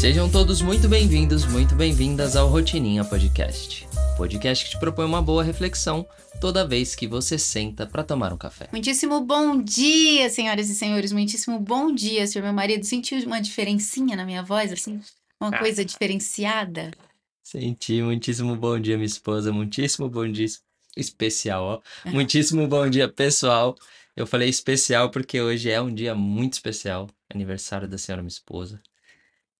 Sejam todos muito bem-vindos, muito bem-vindas ao Rotininha Podcast. Podcast que te propõe uma boa reflexão toda vez que você senta para tomar um café. Muitíssimo bom dia, senhoras e senhores. Muitíssimo bom dia, senhor meu marido. Sentiu uma diferencinha na minha voz, assim? Uma Ah. coisa diferenciada? Senti, muitíssimo bom dia, minha esposa. Muitíssimo bom dia especial, ó. Muitíssimo bom dia, pessoal. Eu falei especial porque hoje é um dia muito especial, aniversário da senhora minha esposa.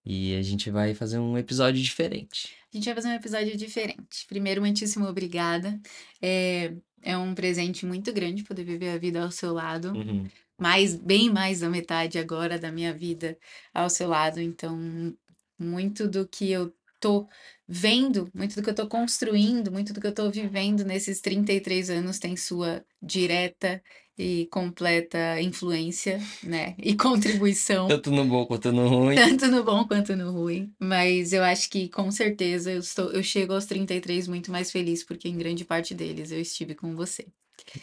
E a gente vai fazer um episódio diferente. A gente vai fazer um episódio diferente. Primeiro, muitíssimo obrigada. É, é um presente muito grande poder viver a vida ao seu lado. Uhum. mais, bem mais da metade agora da minha vida ao seu lado. Então, muito do que eu tô vendo, muito do que eu tô construindo, muito do que eu tô vivendo nesses 33 anos tem sua direta e completa influência, né? E contribuição. Tanto no bom quanto no ruim. Tanto no bom quanto no ruim, mas eu acho que com certeza eu, estou, eu chego aos 33 muito mais feliz, porque em grande parte deles eu estive com você.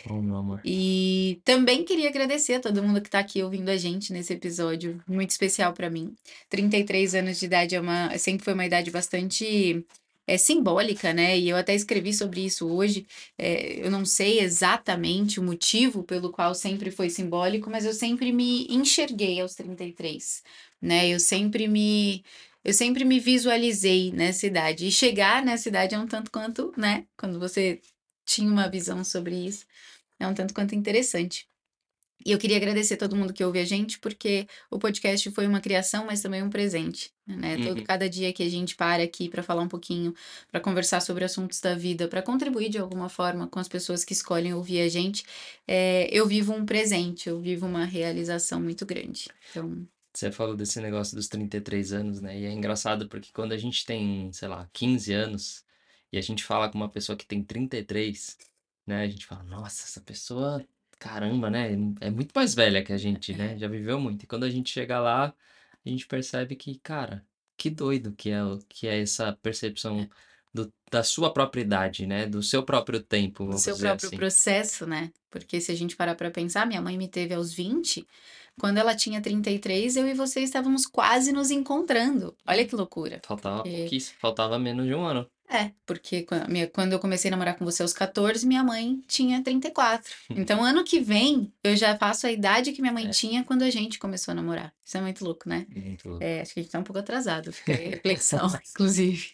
Oh, meu amor. E também queria agradecer a todo mundo que está aqui ouvindo a gente nesse episódio, muito especial para mim. 33 anos de idade é uma, sempre foi uma idade bastante é, simbólica, né? E eu até escrevi sobre isso hoje. É, eu não sei exatamente o motivo pelo qual sempre foi simbólico, mas eu sempre me enxerguei aos 33, né? Eu sempre me eu sempre me visualizei nessa idade. E chegar nessa idade é um tanto quanto, né? Quando você tinha uma visão sobre isso, é um tanto quanto interessante. E eu queria agradecer a todo mundo que ouve a gente, porque o podcast foi uma criação, mas também um presente, né? Todo Uhum. cada dia que a gente para aqui para falar um pouquinho, para conversar sobre assuntos da vida, para contribuir de alguma forma com as pessoas que escolhem ouvir a gente, é, eu vivo um presente, eu vivo uma realização muito grande. Então, Você falou desse negócio dos 33 anos, né? E é engraçado porque quando a gente tem, sei lá, 15 anos e a gente fala com uma pessoa que tem 33, né? A gente fala, nossa, essa pessoa, caramba, né? É muito mais velha que a gente, né? Já viveu muito. E quando a gente chega lá, a gente percebe que, cara, que doido que é, o- que é essa percepção do, da sua própria idade, né? Do seu próprio tempo, o vamos seu dizer próprio assim. processo, né? Porque se a gente parar para pensar, minha mãe me teve aos 20, quando ela tinha 33, eu e você estávamos quase nos encontrando. Olha que loucura. Faltava É. pouquíssimo, faltava menos de um ano. É, porque quando eu comecei a namorar com você aos 14, minha mãe tinha 34. Então, ano que vem, eu já faço a idade que minha mãe É. tinha quando a gente começou a namorar. Isso é muito louco, né? Muito louco. É, acho que a gente tá um pouco atrasado. Fica aí a reflexão, inclusive.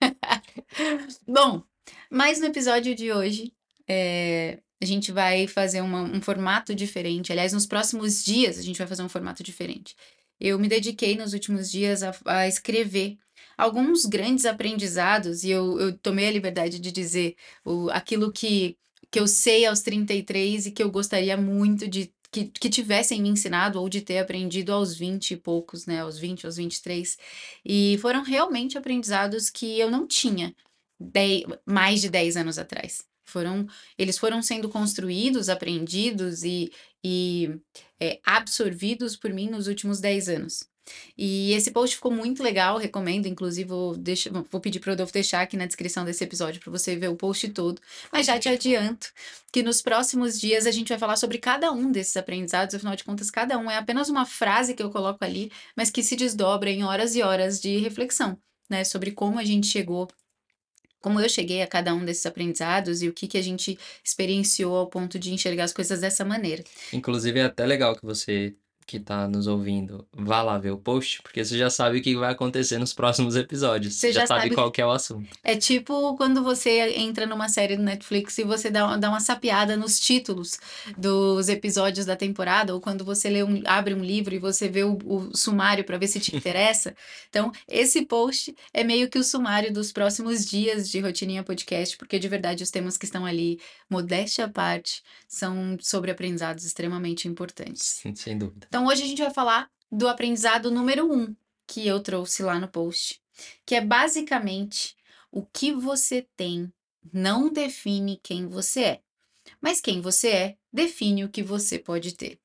Bom, mas no episódio de hoje, é, a gente vai fazer uma- um formato diferente. Aliás, nos próximos dias, a gente vai fazer um formato diferente. Eu me dediquei nos últimos dias a, a escrever alguns grandes aprendizados, e eu, eu tomei a liberdade de dizer o, aquilo que, que eu sei aos 33 e que eu gostaria muito de que, que tivessem me ensinado ou de ter aprendido aos 20 e poucos, né? Aos 20, aos 23. E foram realmente aprendizados que eu não tinha dez, mais de 10 anos atrás. Foram, eles foram sendo construídos, aprendidos e, e é, absorvidos por mim nos últimos 10 anos. E esse post ficou muito legal, recomendo. Inclusive, vou, deixar, vou pedir para o Rodolfo deixar aqui na descrição desse episódio para você ver o post todo. Mas já te adianto que nos próximos dias a gente vai falar sobre cada um desses aprendizados. Afinal de contas, cada um é apenas uma frase que eu coloco ali, mas que se desdobra em horas e horas de reflexão, né? Sobre como a gente chegou como eu cheguei a cada um desses aprendizados e o que, que a gente experienciou ao ponto de enxergar as coisas dessa maneira. Inclusive, é até legal que você que tá nos ouvindo vá lá ver o post, porque você já sabe o que vai acontecer nos próximos episódios. Você já, já sabe sabe- qual que é o assunto. É tipo quando você entra numa série do Netflix e você dá, uma- dá uma sapeada nos títulos dos episódios da temporada, ou quando você lê um, abre um livro e você vê o, o sumário para ver se te interessa. Então, esse post é meio que o sumário dos próximos dias de Rotininha Podcast, porque de verdade os temas que estão ali, modéstia à parte, são sobre aprendizados extremamente importantes. Sim, sem dúvida. Então, hoje a gente vai falar do aprendizado número um que eu trouxe lá no post, que é basicamente o que você tem não define quem você é, mas quem você é define o que você pode ter.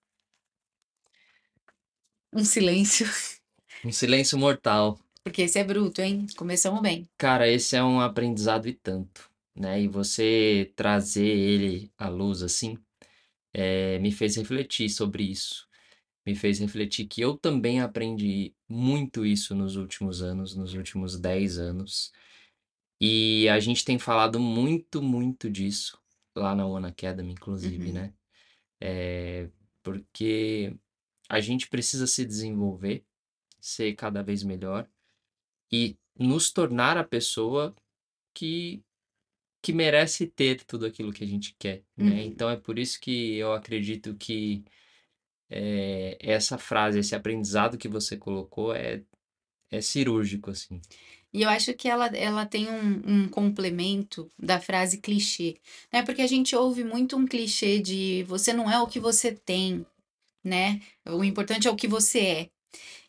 Um silêncio, Um silêncio mortal. porque esse é bruto, hein? Começamos bem. Cara, esse é um aprendizado e tanto, né? E você trazer ele à luz assim, eh, me fez refletir sobre isso. Me fez refletir que eu também aprendi muito isso nos últimos anos, nos últimos 10 anos. E a gente tem falado muito, muito disso lá na One Academy, inclusive, Uhum. né? É, porque a gente precisa se desenvolver, ser cada vez melhor e nos tornar a pessoa que, que merece ter tudo aquilo que a gente quer, né? Uhum. Então é por isso que eu acredito que é, essa frase, esse aprendizado que você colocou é, é cirúrgico, assim. E eu acho que ela, ela tem um, um complemento da frase clichê, né? Porque a gente ouve muito um clichê de você não é o que você tem, né? O importante é o que você é.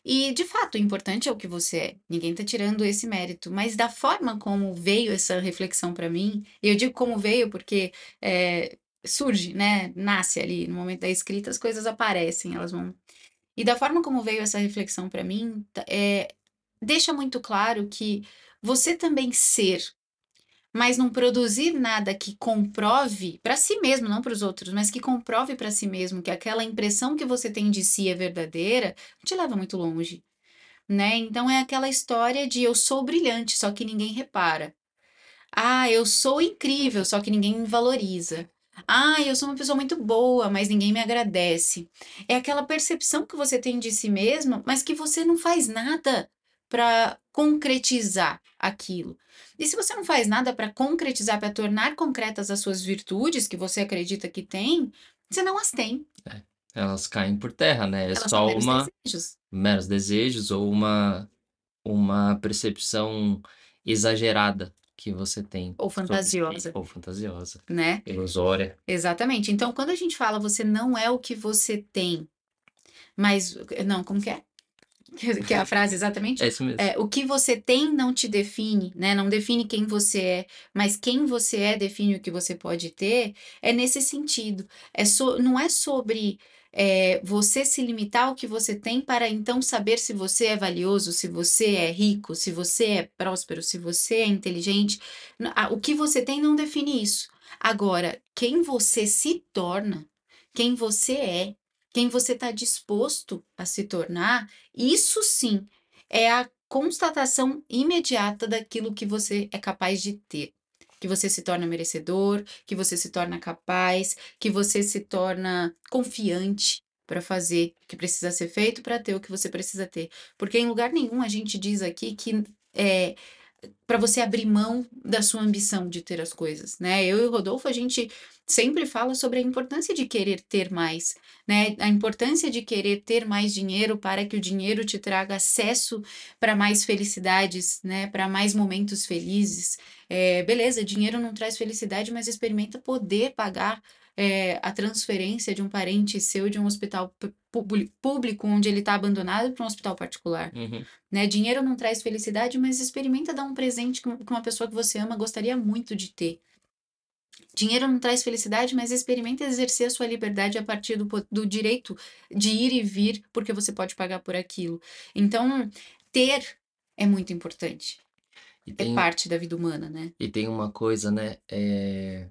E, de fato, o importante é o que você é. Ninguém tá tirando esse mérito. Mas da forma como veio essa reflexão para mim, e eu digo como veio porque é, surge, né? Nasce ali no momento da escrita, as coisas aparecem, elas vão. E da forma como veio essa reflexão para mim, tá- é, deixa muito claro que você também ser, mas não produzir nada que comprove para si mesmo, não para os outros, mas que comprove para si mesmo que aquela impressão que você tem de si é verdadeira, não te leva muito longe, né? Então é aquela história de eu sou brilhante, só que ninguém repara. Ah, eu sou incrível, só que ninguém me valoriza. Ah, eu sou uma pessoa muito boa, mas ninguém me agradece. É aquela percepção que você tem de si mesmo, mas que você não faz nada para concretizar aquilo. E se você não faz nada para concretizar, para tornar concretas as suas virtudes que você acredita que tem, você não as tem. Elas caem por terra, né? É Elas só meros uma desejos meros desejos ou uma uma percepção exagerada que você tem ou sobre fantasiosa, ou fantasiosa, né? ilusória. Exatamente. Então, quando a gente fala você não é o que você tem, mas não, como que é? Que que é a frase exatamente? É isso mesmo. É, o que você tem não te define, né? Não define quem você é, mas quem você é define o que você pode ter. É nesse sentido. É so, não é sobre é, você se limitar ao que você tem para então saber se você é valioso, se você é rico, se você é próspero, se você é inteligente. O que você tem não define isso. Agora, quem você se torna, quem você é, quem você está disposto a se tornar isso sim é a constatação imediata daquilo que você é capaz de ter. Que você se torna merecedor, que você se torna capaz, que você se torna confiante para fazer o que precisa ser feito para ter o que você precisa ter. Porque em lugar nenhum a gente diz aqui que é para você abrir mão da sua ambição de ter as coisas, né? Eu e o Rodolfo, a gente sempre fala sobre a importância de querer ter mais, né? A importância de querer ter mais dinheiro para que o dinheiro te traga acesso para mais felicidades, né? Para mais momentos felizes. É, beleza, dinheiro não traz felicidade, mas experimenta poder pagar é, a transferência de um parente seu de um hospital público onde ele está abandonado para um hospital particular Uhum. né? Dinheiro não traz felicidade, mas experimenta dar um presente que uma pessoa que você ama gostaria muito de ter. Dinheiro não traz felicidade, mas experimenta exercer a sua liberdade a partir do, do direito de ir e vir, porque você pode pagar por aquilo. Então, ter é muito importante. É tem parte da vida humana, né? e tem uma coisa, né, eh,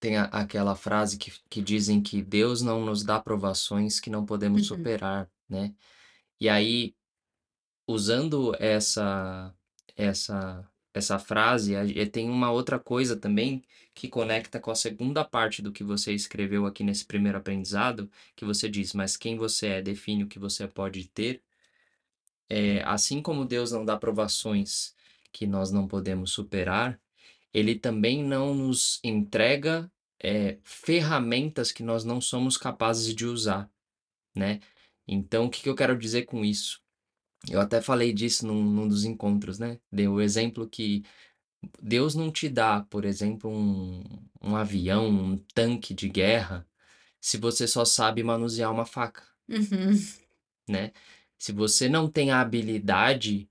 tem a aquela frase que que dizem que Deus não nos dá provações que não podemos Uhum. superar, né. E aí, usando essa essa essa frase, a tem uma outra coisa também que conecta com a segunda parte do que você escreveu aqui nesse primeiro aprendizado, que você diz: "Mas quem você é define o que você pode ter". Eh, assim como Deus não dá provações que nós não podemos superar, Ele também não nos entrega, eh, ferramentas que nós não somos capazes de usar, né. Então o que que eu quero dizer com isso? Eu até falei disso num num dos encontros, né, dei o exemplo que Deus não te dá, por exemplo, um um avião, um tanque de guerra, se você só sabe manusear uma faca. Uhum. Né. Se você não tem a habilidade,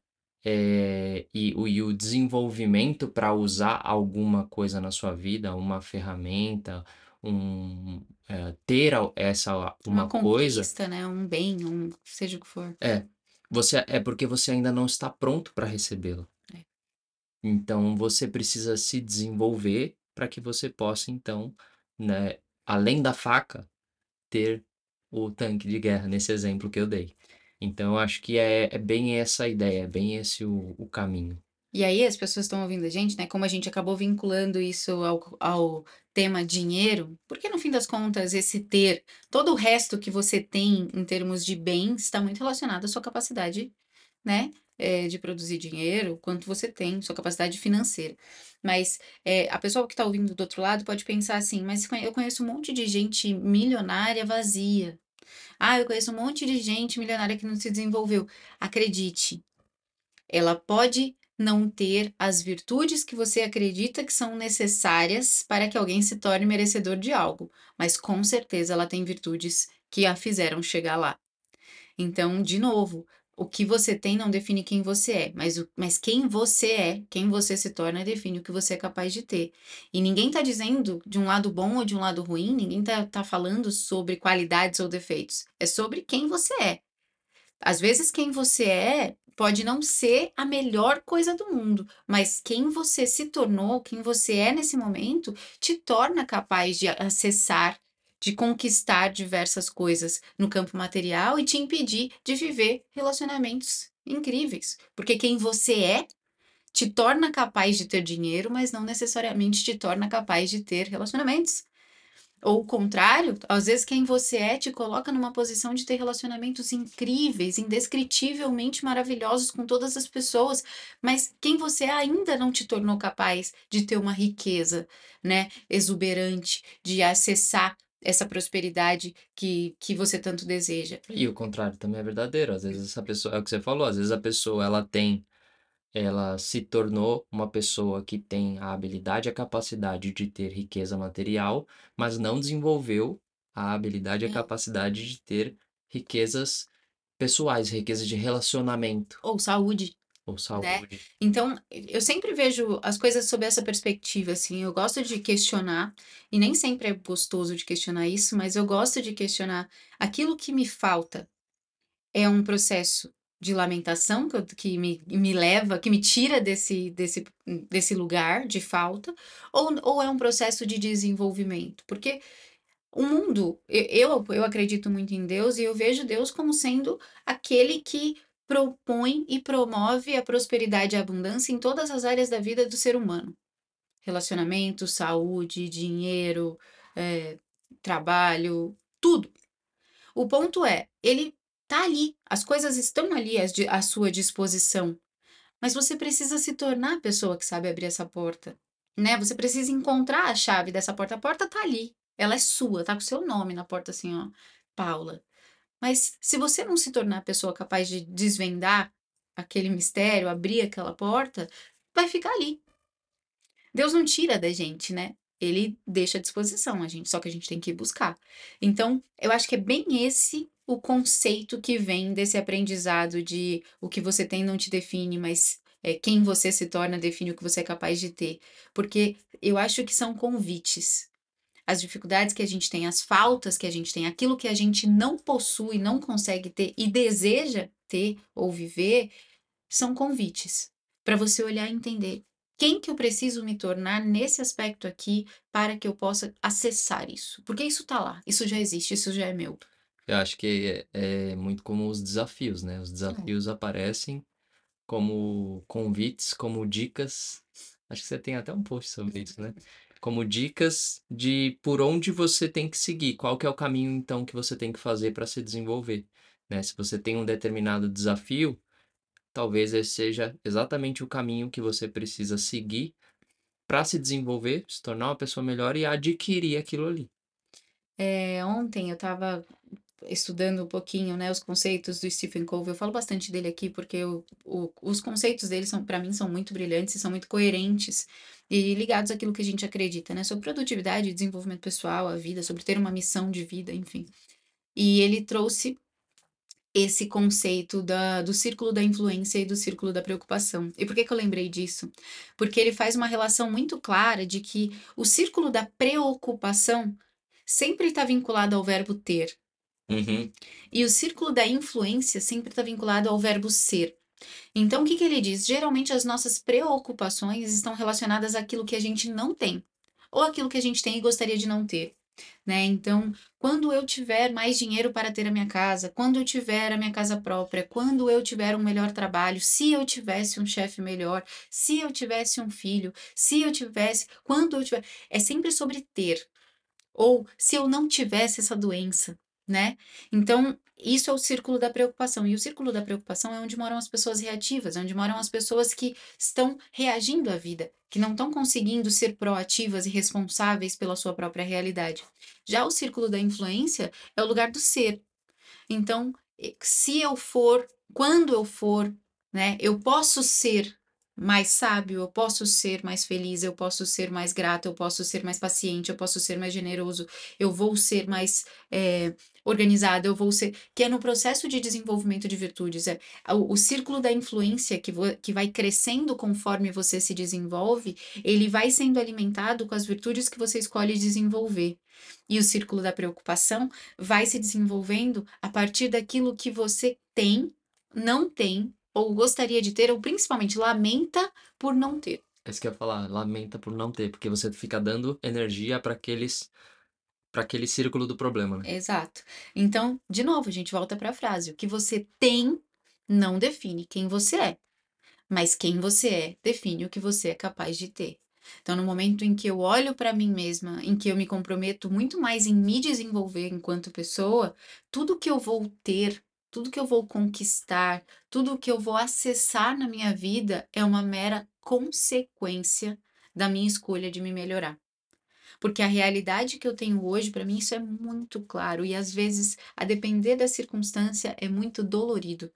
eh, e o e o desenvolvimento para usar alguma coisa na sua vida, uma ferramenta, um eh, ter essa Uma uma coisa conquista, né? Um bem, um seja o que for. é, você é porque você ainda não está pronto para recebê-la. É. Então você precisa se desenvolver para que você possa então, né, além da faca, ter o tanque de guerra nesse exemplo que eu dei. Então, eu acho que é, é bem essa a ideia, é bem esse o, o caminho. E aí as pessoas estão ouvindo a gente, né? Como a gente acabou vinculando isso ao, ao tema dinheiro, porque no fim das contas, esse ter, todo o resto que você tem em termos de bens está muito relacionado à sua capacidade, né? é, de produzir dinheiro, quanto você tem, sua capacidade financeira. Mas é, a pessoa que está ouvindo do outro lado pode pensar assim: mas eu conheço um monte de gente milionária vazia. Ah, eu conheço um monte de gente milionária que não se desenvolveu. Acredite, ela pode não ter as virtudes que você acredita que são necessárias para que alguém se torne merecedor de algo, mas com certeza ela tem virtudes que a fizeram chegar lá. Então, de novo, o que você tem não define quem você é, mas, o, mas quem você é, quem você se torna, define o que você é capaz de ter. E ninguém está dizendo de um lado bom ou de um lado ruim, ninguém está tá falando sobre qualidades ou defeitos. É sobre quem você é. Às vezes, quem você é pode não ser a melhor coisa do mundo, mas quem você se tornou, quem você é nesse momento, te torna capaz de acessar de conquistar diversas coisas no campo material e te impedir de viver relacionamentos incríveis. Porque quem você é te torna capaz de ter dinheiro, mas não necessariamente te torna capaz de ter relacionamentos. Ou o contrário, às vezes quem você é te coloca numa posição de ter relacionamentos incríveis, indescritivelmente maravilhosos com todas as pessoas, mas quem você é ainda não te tornou capaz de ter uma riqueza, né, exuberante, de acessar essa prosperidade que, que você tanto deseja. E o contrário também é verdadeiro. Às vezes essa pessoa, é o que você falou, às vezes a pessoa ela tem, ela se tornou uma pessoa que tem a habilidade e a capacidade de ter riqueza material, mas não desenvolveu a habilidade e a É. capacidade de ter riquezas pessoais, riquezas de relacionamento Ou saúde. Ou saúde. Então, eu sempre vejo as coisas sob essa perspectiva, assim, eu gosto de questionar, e nem sempre é gostoso de questionar isso, mas eu gosto de questionar aquilo que me falta. É um processo de lamentação que, eu- que me, me leva, que me tira desse, desse, desse lugar de falta, ou, ou é um processo de desenvolvimento? Porque o mundo, eu, eu acredito muito em Deus e eu vejo Deus como sendo aquele que propõe e promove a prosperidade e a abundância em todas as áreas da vida do ser humano. Relacionamento, saúde, dinheiro, eh, trabalho, tudo. O ponto é, ele tá ali, as coisas estão ali à sua disposição, mas você precisa se tornar a pessoa que sabe abrir essa porta, né? Você precisa encontrar a chave dessa porta. A porta tá ali, ela é sua, tá com o seu nome na porta assim, ó, Paula. Mas se você não se tornar a pessoa capaz de desvendar aquele mistério, abrir aquela porta, vai ficar ali. Deus não tira da gente, né? Ele deixa à disposição, a gente, só que a gente tem que ir buscar. Então, eu acho que é bem esse o conceito que vem desse aprendizado de o que você tem não te define, mas é, quem você se torna define o que você é capaz de ter. Porque eu acho que são convites. As dificuldades que a gente tem, as faltas que a gente tem, aquilo que a gente não possui, não consegue ter e deseja ter ou viver, são convites para você olhar e entender quem que eu preciso me tornar nesse aspecto aqui para que eu possa acessar isso. Porque isso tá lá, isso já existe, isso já é meu. Eu acho que é, é muito como os desafios, né? Os desafios aparecem como convites, como dicas. Acho que você tem até um post sobre isso, né? Como dicas de por onde você tem que seguir, qual que é o caminho então que você tem que fazer para se desenvolver, né? Se você tem um determinado desafio, talvez esse seja exatamente o caminho que você precisa seguir para se desenvolver, se tornar uma pessoa melhor e adquirir aquilo ali. É, ontem eu estava estudando um pouquinho, né, os conceitos do Stephen Covey. Eu falo bastante dele aqui porque o, o- os conceitos dele são, para mim, são muito brilhantes e são muito coerentes e ligados àquilo que a gente acredita, né, sobre produtividade, desenvolvimento pessoal, a vida, sobre ter uma missão de vida, enfim. E ele trouxe esse conceito da, do círculo da influência e do círculo da preocupação. E por que que eu lembrei disso? Porque ele faz uma relação muito clara de que o círculo da preocupação sempre está vinculado ao verbo ter. Uhum. E o círculo da influência sempre está vinculado ao verbo ser. Então, o que, que ele diz? Geralmente as nossas preocupações estão relacionadas àquilo que a gente não tem, ou aquilo que a gente tem e gostaria de não ter. né? Então, quando eu tiver mais dinheiro para ter a minha casa, quando eu tiver a minha casa própria, quando eu tiver um melhor trabalho, se eu tivesse um chefe melhor, se eu tivesse um filho, se eu tivesse, quando eu tiver, é sempre sobre ter. Ou se eu não tivesse essa doença, né? Então, isso é o círculo da preocupação. E o círculo da preocupação é onde moram as pessoas reativas, é onde moram as pessoas que estão reagindo à vida, que não estão conseguindo ser proativas e responsáveis pela sua própria realidade. Já o círculo da influência é o lugar do ser. Então, se eu for, quando eu for, né, eu posso ser mais sábio, eu posso ser mais feliz, eu posso ser mais grato, eu posso ser mais paciente, eu posso ser mais generoso, eu vou ser mais é, organizada, eu vou ser. Que é no processo de desenvolvimento de virtudes. É, o, o círculo da influência que, vo, que vai crescendo conforme você se desenvolve, ele vai sendo alimentado com as virtudes que você escolhe desenvolver. E o círculo da preocupação vai se desenvolvendo a partir daquilo que você tem, não tem ou gostaria de ter, ou principalmente lamenta por não ter. É isso que eu ia falar, lamenta por não ter, porque você fica dando energia para aqueles para aquele círculo do problema, né? Exato. Então, de novo, a gente volta para a frase: o que você tem não define quem você é, mas quem você é define o que você é capaz de ter. Então, no momento em que eu olho para mim mesma, em que eu me comprometo muito mais em me desenvolver enquanto pessoa, tudo que eu vou ter tudo que eu vou conquistar, tudo que eu vou acessar na minha vida é uma mera consequência da minha escolha de me melhorar. Porque a realidade que eu tenho hoje, para mim, isso é muito claro. E às vezes, a depender da circunstância, é muito dolorido.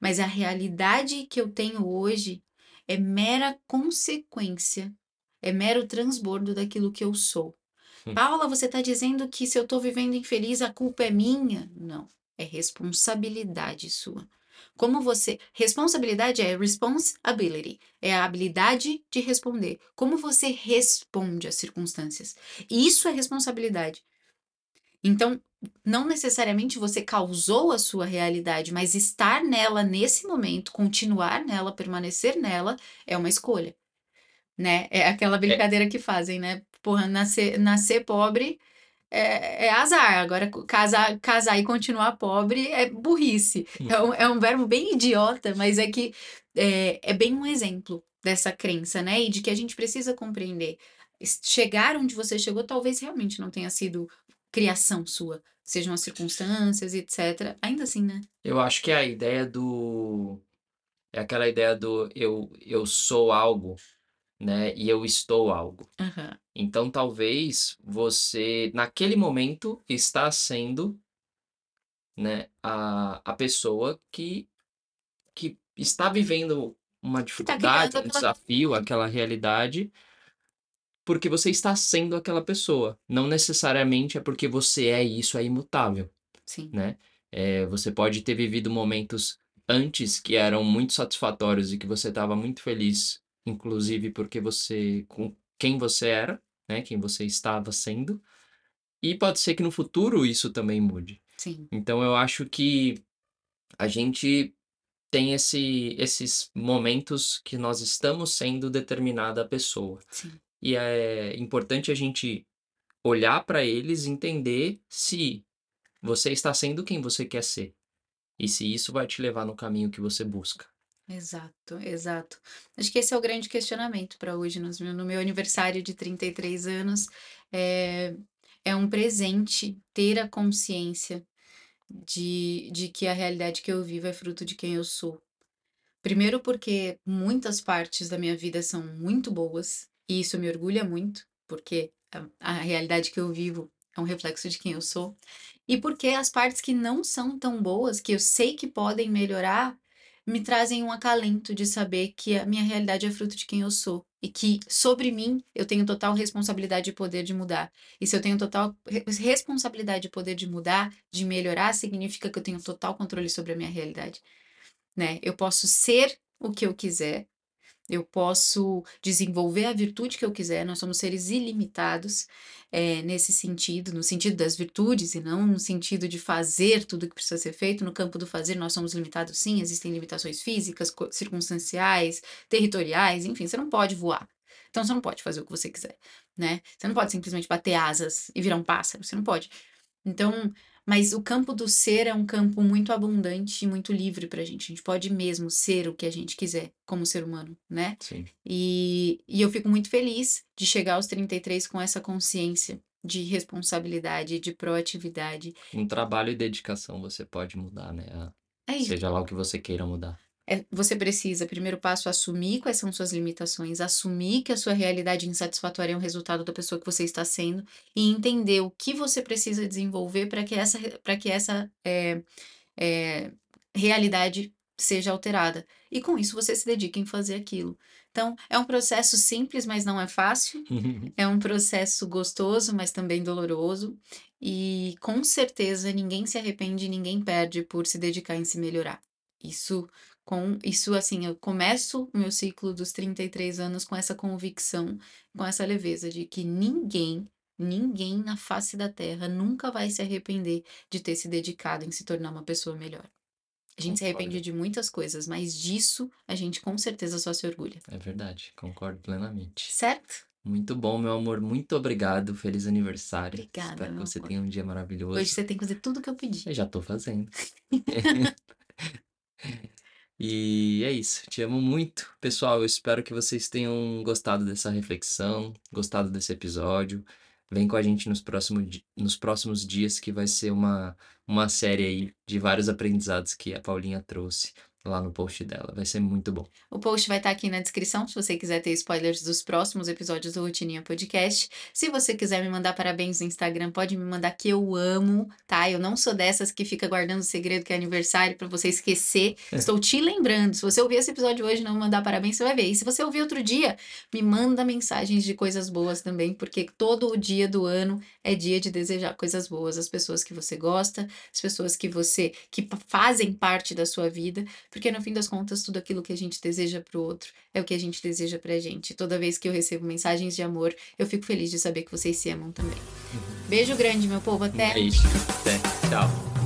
Mas a realidade que eu tenho hoje é mera consequência, é mero transbordo daquilo que eu sou. Hum. Paula, você está dizendo que se eu estou vivendo infeliz, a culpa é minha? Não é responsabilidade sua. Como você. Responsabilidade é responsibility, é a habilidade de responder. Como você responde às circunstâncias. Isso é responsabilidade. Então, não necessariamente você causou a sua realidade, mas estar nela nesse momento, continuar nela, permanecer nela, é uma escolha. Né? É aquela é. brincadeira que fazem, né? Porra, nascer, nascer pobre é, é azar. Agora, casar, casar e continuar pobre é burrice. É um, é um verbo bem idiota, mas é que é, é bem um exemplo dessa crença, né? E de que a gente precisa compreender. Chegar onde você chegou talvez realmente não tenha sido criação sua, sejam as circunstâncias, etc. Ainda assim, né? Eu acho que é a ideia do. É aquela ideia do eu, eu sou algo né? E eu estou algo. Uhum. Então, talvez você, naquele momento, está sendo, né, a, a pessoa que, que está vivendo uma tá dificuldade, um desafio, aquela realidade, porque você está sendo aquela pessoa. Não necessariamente é porque você é isso, é imutável. Sim. Né? É, você pode ter vivido momentos antes que eram muito satisfatórios e que você estava muito feliz inclusive porque você com quem você era, né, quem você estava sendo. E pode ser que no futuro isso também mude. Sim. Então eu acho que a gente tem esse, esses momentos que nós estamos sendo determinada pessoa. Sim. E é importante a gente olhar para eles e entender se você está sendo quem você quer ser. E se isso vai te levar no caminho que você busca. Exato, exato. Acho que esse é o grande questionamento para hoje, no meu, no meu aniversário de 33 anos. É, é um presente ter a consciência de, de que a realidade que eu vivo é fruto de quem eu sou. Primeiro, porque muitas partes da minha vida são muito boas, e isso me orgulha muito, porque a, a realidade que eu vivo é um reflexo de quem eu sou. E porque as partes que não são tão boas, que eu sei que podem melhorar, me trazem um acalento de saber que a minha realidade é fruto de quem eu sou e que sobre mim eu tenho total responsabilidade e poder de mudar. E se eu tenho total responsabilidade e poder de mudar, de melhorar, significa que eu tenho total controle sobre a minha realidade, né? Eu posso ser o que eu quiser, eu posso desenvolver a virtude que eu quiser, nós somos seres ilimitados é, nesse sentido, no sentido das virtudes e não no sentido de fazer tudo que precisa ser feito. No campo do fazer, nós somos limitados, sim, existem limitações físicas, circunstanciais, territoriais, enfim, você não pode voar. Então você não pode fazer o que você quiser, né? Você não pode simplesmente bater asas e virar um pássaro, você não pode. Então, mas o campo do ser é um campo muito abundante e muito livre pra gente. A gente pode mesmo ser o que a gente quiser como ser humano, né? Sim. E, e eu fico muito feliz de chegar aos 33 com essa consciência de responsabilidade, de proatividade. Com trabalho e dedicação você pode mudar, né? a- É isso. Seja lá o que você queira mudar. É, você precisa, primeiro passo, assumir quais são suas limitações, assumir que a sua realidade insatisfatória é um resultado da pessoa que você está sendo e entender o que você precisa desenvolver para que essa, para que essa é, é, realidade seja alterada. E com isso você se dedica em fazer aquilo. Então, é um processo simples, mas não é fácil. É um processo gostoso, mas também doloroso. E com certeza ninguém se arrepende, ninguém perde por se dedicar em se melhorar. Isso com isso assim, eu começo o meu ciclo dos 33 anos com essa convicção, com essa leveza de que ninguém, ninguém na face da terra nunca vai se arrepender de ter se dedicado em se tornar uma pessoa melhor. A gente se arrepende Concordo. de muitas coisas, mas disso a gente com certeza só se orgulha. É verdade, concordo plenamente. Certo? Muito bom, meu amor. Muito obrigado. Feliz aniversário. Obrigada, Espero que você amor. tenha um dia maravilhoso. Hoje você tem que fazer tudo que eu pedi. Eu já tô fazendo. E é isso. Te amo muito. Pessoal, eu espero que vocês tenham gostado dessa reflexão, gostado desse episódio. Vem com a gente nos próximos, di- nos próximos dias, que vai ser uma, uma série aí de vários aprendizados que a Paulinha trouxe lá no post dela. Vai ser muito bom. O post vai estar aqui na descrição, se você quiser ter spoilers dos próximos episódios do Rotininha Podcast. Se você quiser me mandar parabéns no Instagram, pode me mandar que eu amo, tá? Eu não sou dessas que fica guardando segredo que é aniversário pra você esquecer. Estou te lembrando. Se você ouvir esse episódio hoje e não me mandar parabéns, você vai ver. E se você ouvir outro dia, me manda mensagens de coisas boas também, porque todo o dia do ano é dia de desejar coisas boas às pessoas que você gosta, às pessoas que você que fazem parte da sua vida. Porque no fim das contas, tudo aquilo que a gente deseja pro outro é o que a gente deseja pra gente. Toda vez que eu recebo mensagens de amor, eu fico feliz de saber que vocês se amam também. Beijo grande, meu povo. Até! beijo. Até. Tchau.